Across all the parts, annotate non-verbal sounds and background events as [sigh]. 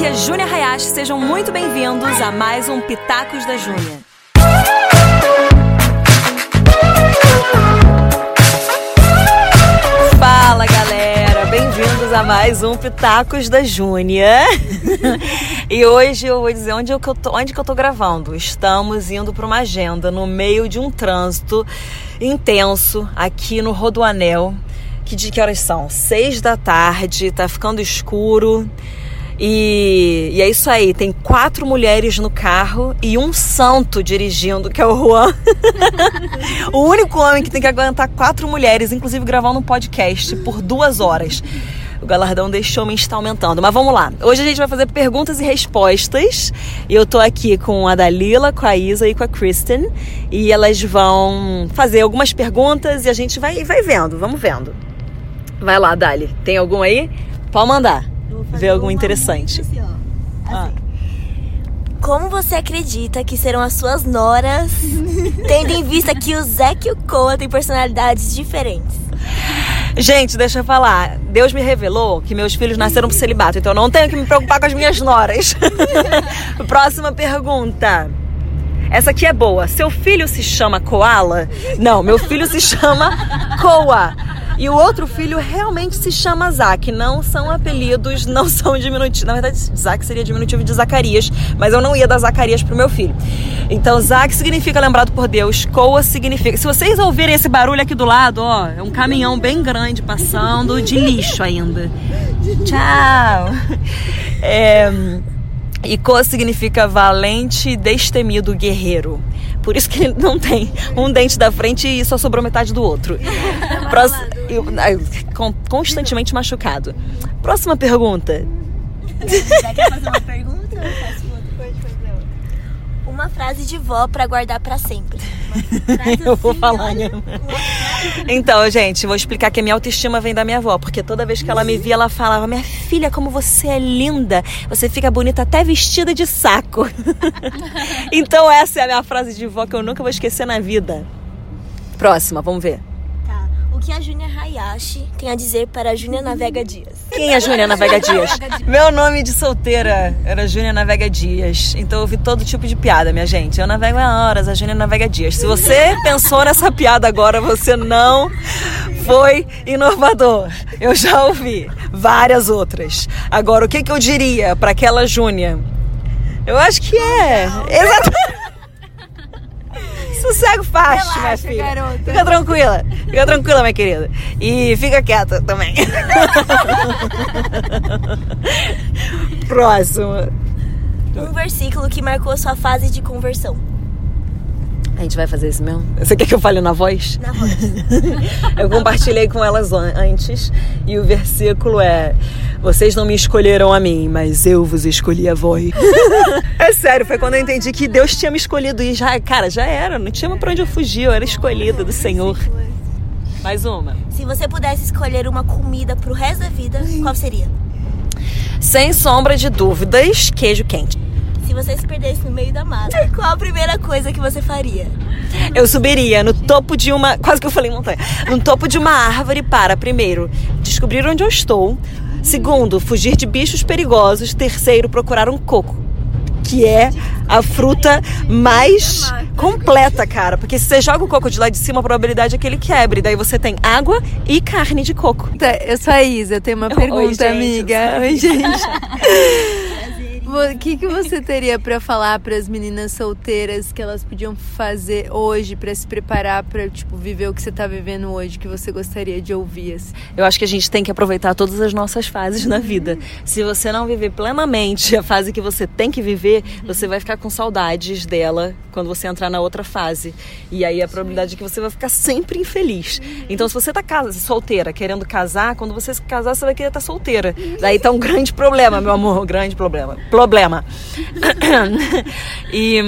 aqui é Júnia Hayashi, sejam muito bem-vindos a mais um Pitacos da Júnia. Fala galera, bem-vindos a mais um Pitacos da Júnia. [laughs] e hoje eu vou dizer onde, eu tô, onde que eu tô gravando. Estamos indo para uma agenda no meio de um trânsito intenso aqui no Rodoanel. Que de que horas são? Seis da tarde, tá ficando escuro. E, e, é isso aí, tem quatro mulheres no carro e um santo dirigindo, que é o Juan. [laughs] o único homem que tem que aguentar quatro mulheres, inclusive gravando um podcast por duas horas. O galardão deste homem está aumentando. Mas vamos lá. Hoje a gente vai fazer perguntas e respostas. E eu tô aqui com a Dalila, com a Isa e com a Kristen. E elas vão fazer algumas perguntas e a gente vai, vai vendo, vamos vendo. Vai lá, Dali. Tem algum aí? Pode mandar ver algum interessante. Assim, ah. assim. Como você acredita que serão as suas noras, [laughs] tendo em vista que o Zac e o Koa têm personalidades diferentes? Gente, deixa eu falar. Deus me revelou que meus filhos nasceram pro celibato, então eu não tenho que me preocupar com as minhas noras. [laughs] Próxima pergunta. Essa aqui é boa. Seu filho se chama Koala? Não, meu filho se chama Koa. E o outro filho realmente se chama Zac. Não são apelidos, não [laughs] são diminutivos. Na verdade, Zac seria diminutivo de Zacarias, mas eu não ia dar Zacarias pro meu filho. Então, Zac significa lembrado por Deus, Coa significa. Se vocês ouvirem esse barulho aqui do lado, ó, é um caminhão bem grande passando, de lixo ainda. Tchau! É. E Ko significa valente, destemido, guerreiro. Por isso que ele não tem um dente da frente e só sobrou metade do outro. Próximo, constantemente machucado. Próxima pergunta. Quer fazer uma pergunta eu faço uma frase de vó para guardar para sempre. [laughs] eu vou assim, falar, né? Então, gente, vou explicar que a minha autoestima vem da minha avó, porque toda vez que ela me via, ela falava: Minha filha, como você é linda, você fica bonita até vestida de saco. [laughs] então, essa é a minha frase de vó que eu nunca vou esquecer na vida. Próxima, vamos ver. O que a Júnia Hayashi tem a dizer para a Júnia Navega Dias? Quem é Júnia Navega [laughs] Dias? Meu nome de solteira era Júnia Navega Dias. Então eu ouvi todo tipo de piada, minha gente. Eu navego há horas, a Júnia Navega Dias. Se você pensou nessa piada agora, você não foi inovador. Eu já ouvi várias outras. Agora, o que, que eu diria para aquela Júnia? Eu acho que é. Exatamente. Sossego fácil, minha filha. Garota. Fica tranquila. Fica tranquila, minha querida. E fica quieta também. [laughs] Próximo. Um versículo que marcou sua fase de conversão. A gente vai fazer isso mesmo? [laughs] Você quer que eu fale na voz? Na voz. [laughs] eu compartilhei com elas antes e o versículo é: Vocês não me escolheram a mim, mas eu vos escolhi a vós. [laughs] é sério, foi quando eu entendi que Deus tinha me escolhido e já, cara, já era, não tinha pra onde eu fugir, eu era escolhida do Senhor. Mais uma. Se você pudesse escolher uma comida pro resto da vida, qual seria? Sem sombra de dúvidas, queijo quente se você se perdesse no meio da mata, [laughs] qual a primeira coisa que você faria? Eu subiria no topo de uma. Quase que eu falei montanha. No topo de uma árvore para, primeiro, descobrir onde eu estou. Segundo, fugir de bichos perigosos. Terceiro, procurar um coco. Que é a fruta mais completa, cara. Porque se você joga o coco de lá de cima, a probabilidade é que ele quebre. Daí você tem água e carne de coco. Eu sou a Isa, eu tenho uma pergunta, Oi, gente, amiga. Oi, gente. O que, que você teria para falar para as meninas solteiras que elas podiam fazer hoje para se preparar para tipo viver o que você está vivendo hoje que você gostaria de ouvir? Assim? Eu acho que a gente tem que aproveitar todas as nossas fases na vida. Se você não viver plenamente a fase que você tem que viver, você vai ficar com saudades dela quando você entrar na outra fase. E aí a probabilidade é que você vai ficar sempre infeliz. Então se você tá casa, solteira, querendo casar, quando você se casar, você vai querer estar tá solteira. Daí tá um grande problema, meu amor, um grande problema problema. [coughs] e,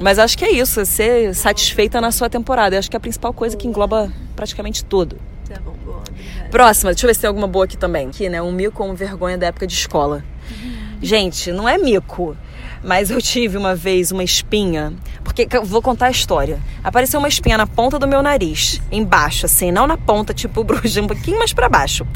mas acho que é isso, ser satisfeita na sua temporada. Eu acho que é a principal coisa que engloba praticamente tudo. Tá bom, boa, Próxima, deixa eu ver se tem alguma boa aqui também. Aqui, né? Um mico com vergonha da época de escola. Uhum. Gente, não é mico. Mas eu tive uma vez uma espinha, porque vou contar a história. Apareceu uma espinha na ponta do meu nariz, embaixo, assim, não na ponta, tipo [laughs] bruxa, um pouquinho mais para baixo,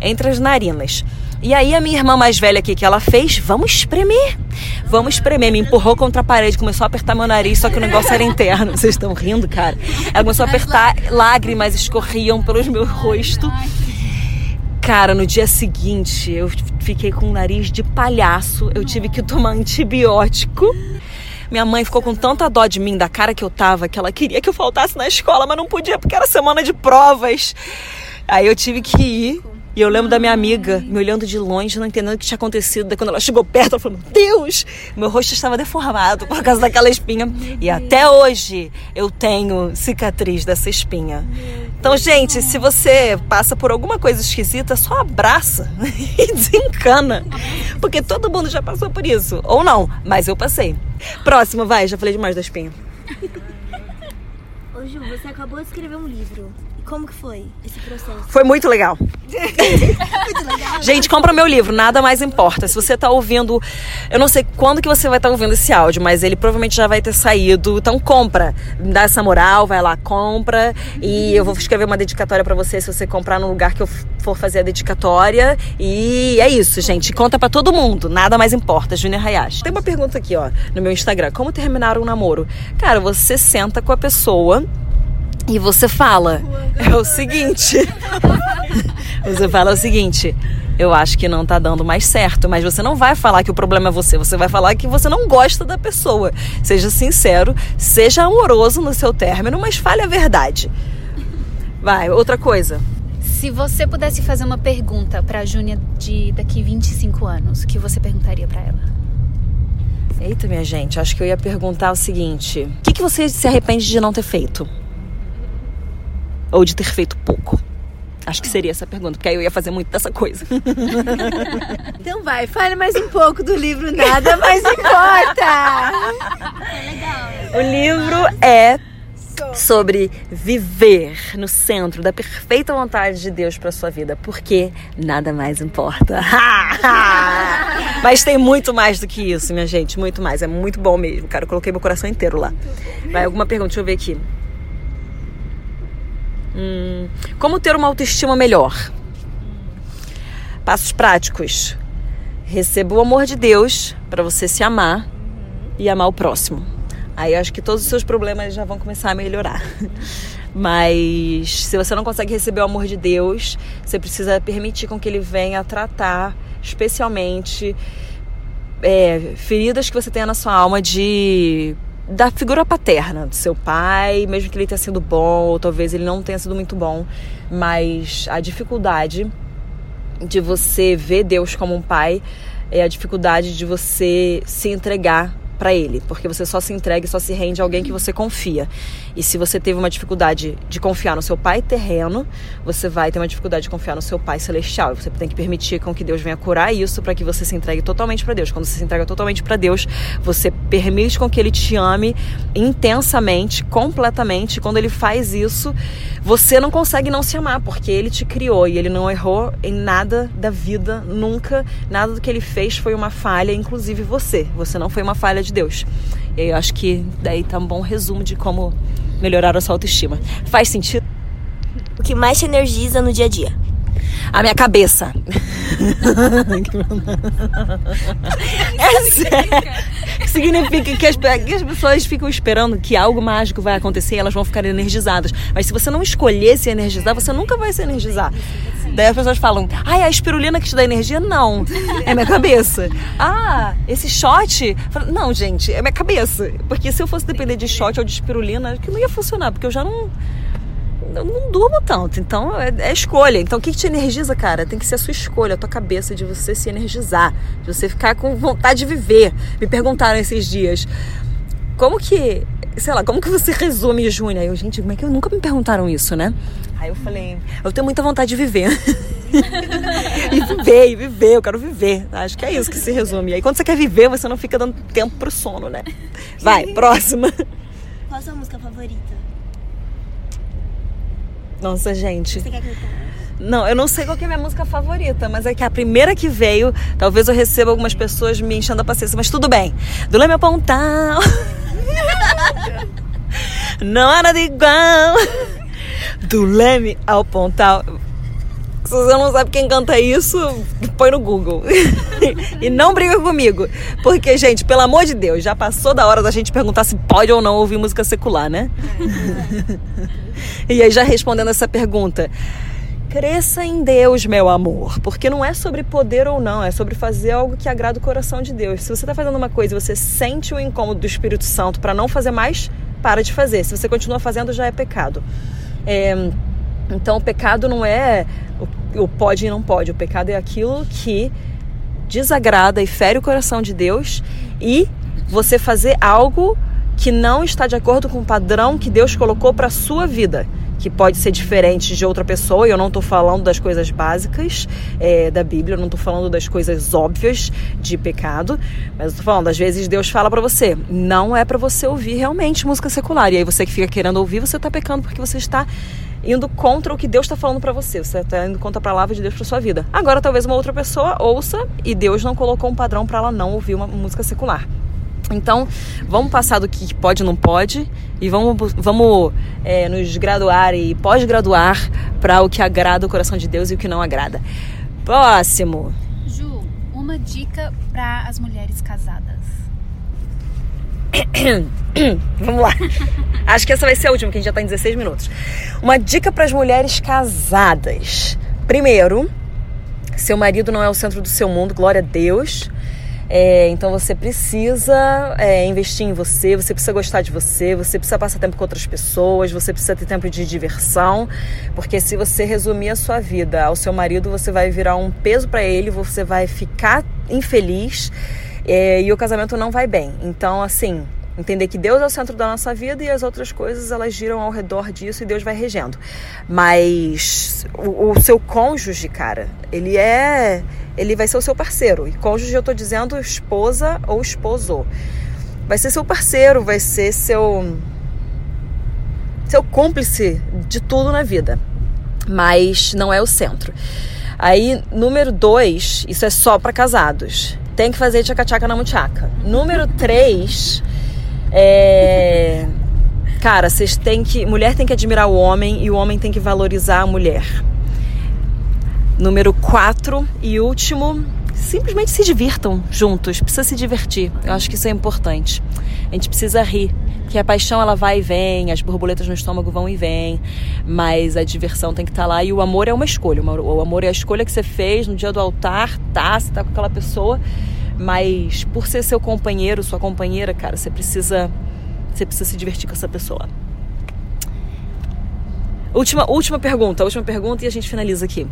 entre as narinas. E aí a minha irmã mais velha aqui, que ela fez, vamos espremer. Vamos espremer. Me empurrou contra a parede, começou a apertar meu nariz, só que o negócio era interno. [laughs] Vocês estão rindo, cara? Ela começou a apertar, lágrimas escorriam pelo meu rosto. Cara, no dia seguinte, eu fiquei com o nariz de palhaço. Eu tive que tomar antibiótico. Minha mãe ficou com tanta dó de mim, da cara que eu tava, que ela queria que eu faltasse na escola, mas não podia porque era semana de provas. Aí eu tive que ir. E eu lembro da minha amiga me olhando de longe, não entendendo o que tinha acontecido. Daí quando ela chegou perto, ela falou: Meu Deus! Meu rosto estava deformado por causa daquela espinha. E até hoje eu tenho cicatriz dessa espinha. Então, gente, se você passa por alguma coisa esquisita, só abraça [laughs] e desencana. Porque todo mundo já passou por isso. Ou não, mas eu passei. Próxima, vai, já falei demais da espinha. Ô Ju, você acabou de escrever um livro. Como que foi esse processo? Foi muito legal. [laughs] muito legal. Gente, compra meu livro, nada mais importa. Se você tá ouvindo, eu não sei quando que você vai estar tá ouvindo esse áudio, mas ele provavelmente já vai ter saído. Então compra, dá essa moral, vai lá, compra e eu vou escrever uma dedicatória para você se você comprar no lugar que eu for fazer a dedicatória. E é isso, gente. Conta para todo mundo, nada mais importa. Júnior Hayashi. Tem uma pergunta aqui, ó, no meu Instagram. Como terminar um namoro? Cara, você senta com a pessoa e você fala, é o seguinte. [laughs] você fala o seguinte. Eu acho que não tá dando mais certo, mas você não vai falar que o problema é você, você vai falar que você não gosta da pessoa. Seja sincero, seja amoroso no seu término, mas fale a verdade. Vai, outra coisa. Se você pudesse fazer uma pergunta para a Júnia de daqui 25 anos, o que você perguntaria para ela? Eita, minha gente, acho que eu ia perguntar o seguinte: o que, que você se arrepende de não ter feito? Ou de ter feito pouco? Acho que seria essa pergunta, porque aí eu ia fazer muito dessa coisa. [laughs] então vai, fale mais um pouco do livro Nada Mais Importa. O livro é sobre viver no centro da perfeita vontade de Deus para sua vida, porque nada mais importa. [laughs] Mas tem muito mais do que isso, minha gente, muito mais. É muito bom mesmo, cara. Eu coloquei meu coração inteiro lá. Vai alguma pergunta? Deixa eu ver aqui. Hum, como ter uma autoestima melhor? Passos práticos. Receba o amor de Deus para você se amar e amar o próximo. Aí eu acho que todos os seus problemas já vão começar a melhorar. [laughs] Mas se você não consegue receber o amor de Deus, você precisa permitir com que Ele venha tratar, especialmente é, feridas que você tenha na sua alma de da figura paterna, do seu pai, mesmo que ele tenha sido bom, ou talvez ele não tenha sido muito bom, mas a dificuldade de você ver Deus como um pai é a dificuldade de você se entregar para ele, porque você só se entrega e só se rende a alguém que você confia. E se você teve uma dificuldade de confiar no seu pai terreno, você vai ter uma dificuldade de confiar no seu pai celestial. Você tem que permitir com que Deus venha curar isso para que você se entregue totalmente para Deus. Quando você se entrega totalmente para Deus, você permite com que ele te ame intensamente, completamente. Quando ele faz isso, você não consegue não se amar, porque ele te criou e ele não errou em nada da vida, nunca. Nada do que ele fez foi uma falha, inclusive você. Você não foi uma falha de Deus. E aí eu acho que daí tá um bom resumo de como melhorar a sua autoestima. Faz sentido? O que mais te energiza no dia a dia? A minha cabeça. [laughs] é sério. Significa que as, que as, pessoas ficam esperando que algo mágico vai acontecer e elas vão ficar energizadas. Mas se você não escolher se energizar, você nunca vai se energizar. Daí as pessoas falam, ai, a espirulina que te dá energia? Não, é minha cabeça. Ah, esse shot? Não, gente, é minha cabeça. Porque se eu fosse depender de shot ou de espirulina, que não ia funcionar, porque eu já não eu não durmo tanto. Então é, é escolha. Então o que, que, te energiza, cara? Tem que ser a sua escolha, a tua cabeça, de você se energizar, de você ficar com vontade de viver. Me perguntaram esses dias. Como que, sei lá, como que você resume junho? Aí eu, gente, como é que eu nunca me perguntaram isso, né? Aí eu falei, eu tenho muita vontade de viver. [laughs] e viver, e viver, eu quero viver. Acho que é isso que se resume. Aí quando você quer viver, você não fica dando tempo pro sono, né? Vai, [laughs] próxima. Qual a sua música favorita? Nossa, gente. Você quer cantar? Não, eu não sei qual é a minha música favorita, mas é que a primeira que veio, talvez eu receba algumas pessoas me enchendo a paciência, mas tudo bem. Do Leme ao Pontal. [laughs] não há nada igual. Do Leme ao Pontal. Se você não sabe quem canta isso, põe no Google. [laughs] e não briga comigo. Porque, gente, pelo amor de Deus, já passou da hora da gente perguntar se pode ou não ouvir música secular, né? [laughs] e aí, já respondendo essa pergunta. Cresça em Deus, meu amor, porque não é sobre poder ou não, é sobre fazer algo que agrada o coração de Deus. Se você está fazendo uma coisa e você sente o incômodo do Espírito Santo para não fazer mais, para de fazer. Se você continua fazendo, já é pecado. É, então, o pecado não é o, pode e não pode. O pecado é aquilo que desagrada e fere o coração de Deus e você fazer algo que não está de acordo com o padrão que Deus colocou para sua vida que pode ser diferente de outra pessoa, eu não estou falando das coisas básicas é, da Bíblia, eu não estou falando das coisas óbvias de pecado, mas estou falando, às vezes Deus fala para você, não é para você ouvir realmente música secular, e aí você que fica querendo ouvir, você está pecando porque você está indo contra o que Deus está falando para você, você está indo contra a palavra de Deus para sua vida. Agora, talvez uma outra pessoa ouça e Deus não colocou um padrão para ela não ouvir uma música secular. Então, vamos passar do que pode e não pode e vamos, vamos é, nos graduar e pós-graduar para o que agrada o coração de Deus e o que não agrada. Próximo. Ju, uma dica para as mulheres casadas. [coughs] vamos lá. Acho que essa vai ser a última, que a gente já está em 16 minutos. Uma dica para as mulheres casadas. Primeiro, seu marido não é o centro do seu mundo, glória a Deus. É, então você precisa é, investir em você, você precisa gostar de você, você precisa passar tempo com outras pessoas, você precisa ter tempo de diversão, porque se você resumir a sua vida ao seu marido, você vai virar um peso para ele, você vai ficar infeliz é, e o casamento não vai bem. Então, assim, Entender que Deus é o centro da nossa vida e as outras coisas elas giram ao redor disso e Deus vai regendo. Mas o, o seu cônjuge, cara, ele é. Ele vai ser o seu parceiro. E cônjuge eu tô dizendo esposa ou esposo. Vai ser seu parceiro, vai ser seu. seu cúmplice de tudo na vida. Mas não é o centro. Aí, número dois, isso é só para casados. Tem que fazer tchaca-tchaca na muchaca. Número três é... Cara, vocês têm que. Mulher tem que admirar o homem e o homem tem que valorizar a mulher. Número 4 e último, simplesmente se divirtam juntos. Precisa se divertir. Eu acho que isso é importante. A gente precisa rir. Que a paixão ela vai e vem, as borboletas no estômago vão e vêm, mas a diversão tem que estar tá lá e o amor é uma escolha. O amor é a escolha que você fez no dia do altar, tá? Você tá com aquela pessoa mas por ser seu companheiro, sua companheira, cara, você precisa você precisa se divertir com essa pessoa. Última, última pergunta, última pergunta e a gente finaliza aqui.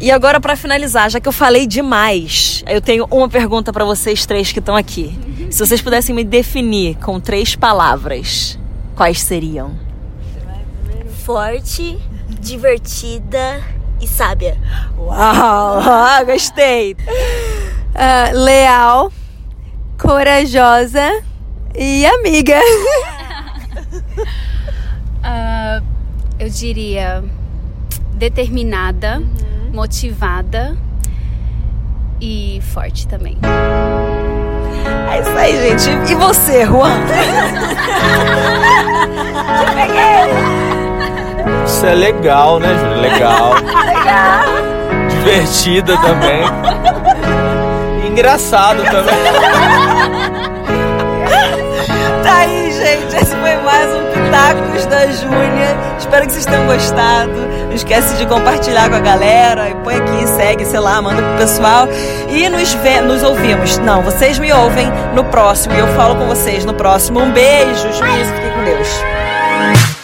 E agora para finalizar, já que eu falei demais, eu tenho uma pergunta para vocês três que estão aqui. Se vocês pudessem me definir com três palavras, quais seriam? Forte, divertida e sábia. Uau, [laughs] gostei uh, leal, corajosa e amiga. uh, [laughs] eu diria determinada, uhum. motivada e forte também. É isso aí, gente. E você, Juan? [laughs] Te peguei! Isso é legal, né, Júlia? Legal. [laughs] legal. Divertida também engraçado também. [laughs] mais um Pitacos da Júnia. Espero que vocês tenham gostado. Não esquece de compartilhar com a galera. E põe aqui, segue, sei lá, manda pro pessoal. E nos, vê, nos ouvimos. Não, vocês me ouvem no próximo. E eu falo com vocês no próximo. Um beijo, juízo. Fiquem com Deus.